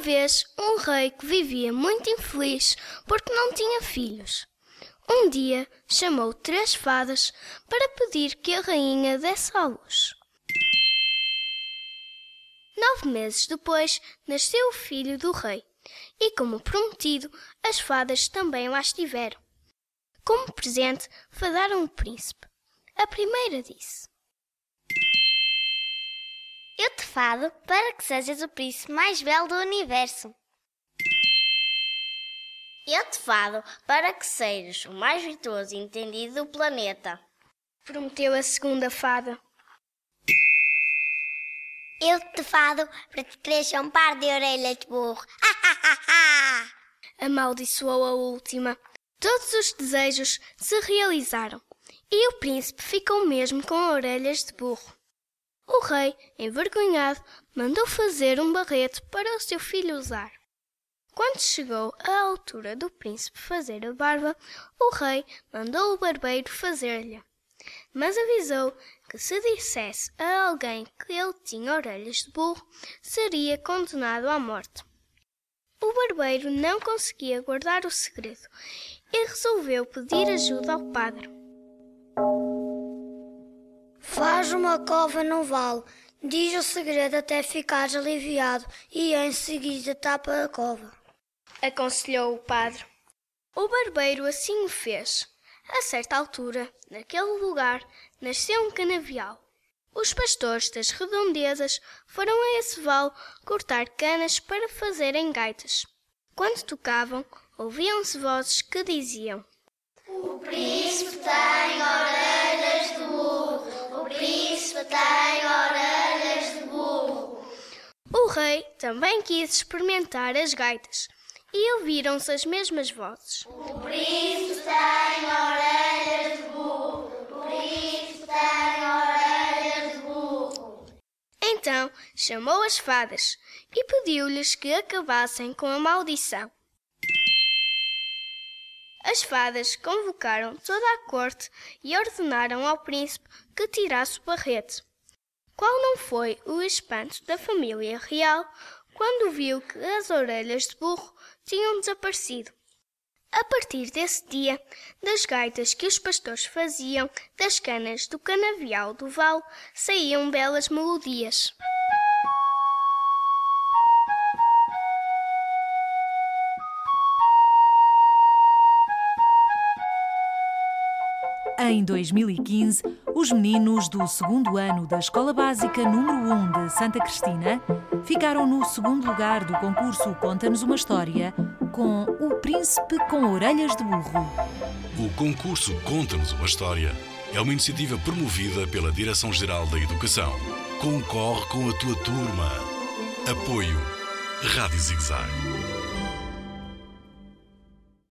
Uma vez um rei que vivia muito infeliz porque não tinha filhos. Um dia chamou três fadas para pedir que a rainha desse à luz. Nove meses depois nasceu o filho do rei, e como prometido, as fadas também lá estiveram. Como presente, fadaram o príncipe. A primeira disse: fado para que sejas o príncipe mais belo do universo. Eu te fado para que sejas o mais virtuoso e entendido do planeta. Prometeu a segunda fada. Eu te fado para que cresça um par de orelhas de burro. Amaldiçoou a última. Todos os desejos se realizaram e o príncipe ficou mesmo com orelhas de burro. O rei, envergonhado, mandou fazer um barrete para o seu filho usar. Quando chegou à altura do príncipe fazer a barba, o rei mandou o barbeiro fazer-lhe. Mas avisou que se dissesse a alguém que ele tinha orelhas de burro, seria condenado à morte. O barbeiro não conseguia guardar o segredo e resolveu pedir ajuda ao padre. Uma cova no vale, diz o segredo até ficares aliviado e em seguida tapa a cova. aconselhou o padre. O barbeiro assim o fez. A certa altura, naquele lugar, nasceu um canavial. Os pastores das redondezas foram a esse vale cortar canas para fazerem gaitas. Quando tocavam, ouviam-se vozes que diziam: O príncipe rei também quis experimentar as gaitas e ouviram-se as mesmas vozes. O príncipe tem orelhas de burro. O príncipe tem orelhas de burro. Então chamou as fadas e pediu-lhes que acabassem com a maldição. As fadas convocaram toda a corte e ordenaram ao príncipe que tirasse o barrete. Qual não foi o espanto da família real quando viu que as orelhas de burro tinham desaparecido? A partir desse dia, das gaitas que os pastores faziam das canas do canavial do vale, saíam belas melodias. Em 2015, os meninos do segundo ano da Escola Básica número 1 de Santa Cristina ficaram no segundo lugar do concurso Conta-nos uma História com O Príncipe com Orelhas de Burro. O concurso Conta-nos uma História é uma iniciativa promovida pela Direção-Geral da Educação. Concorre com a tua turma. Apoio Rádio Zigzag.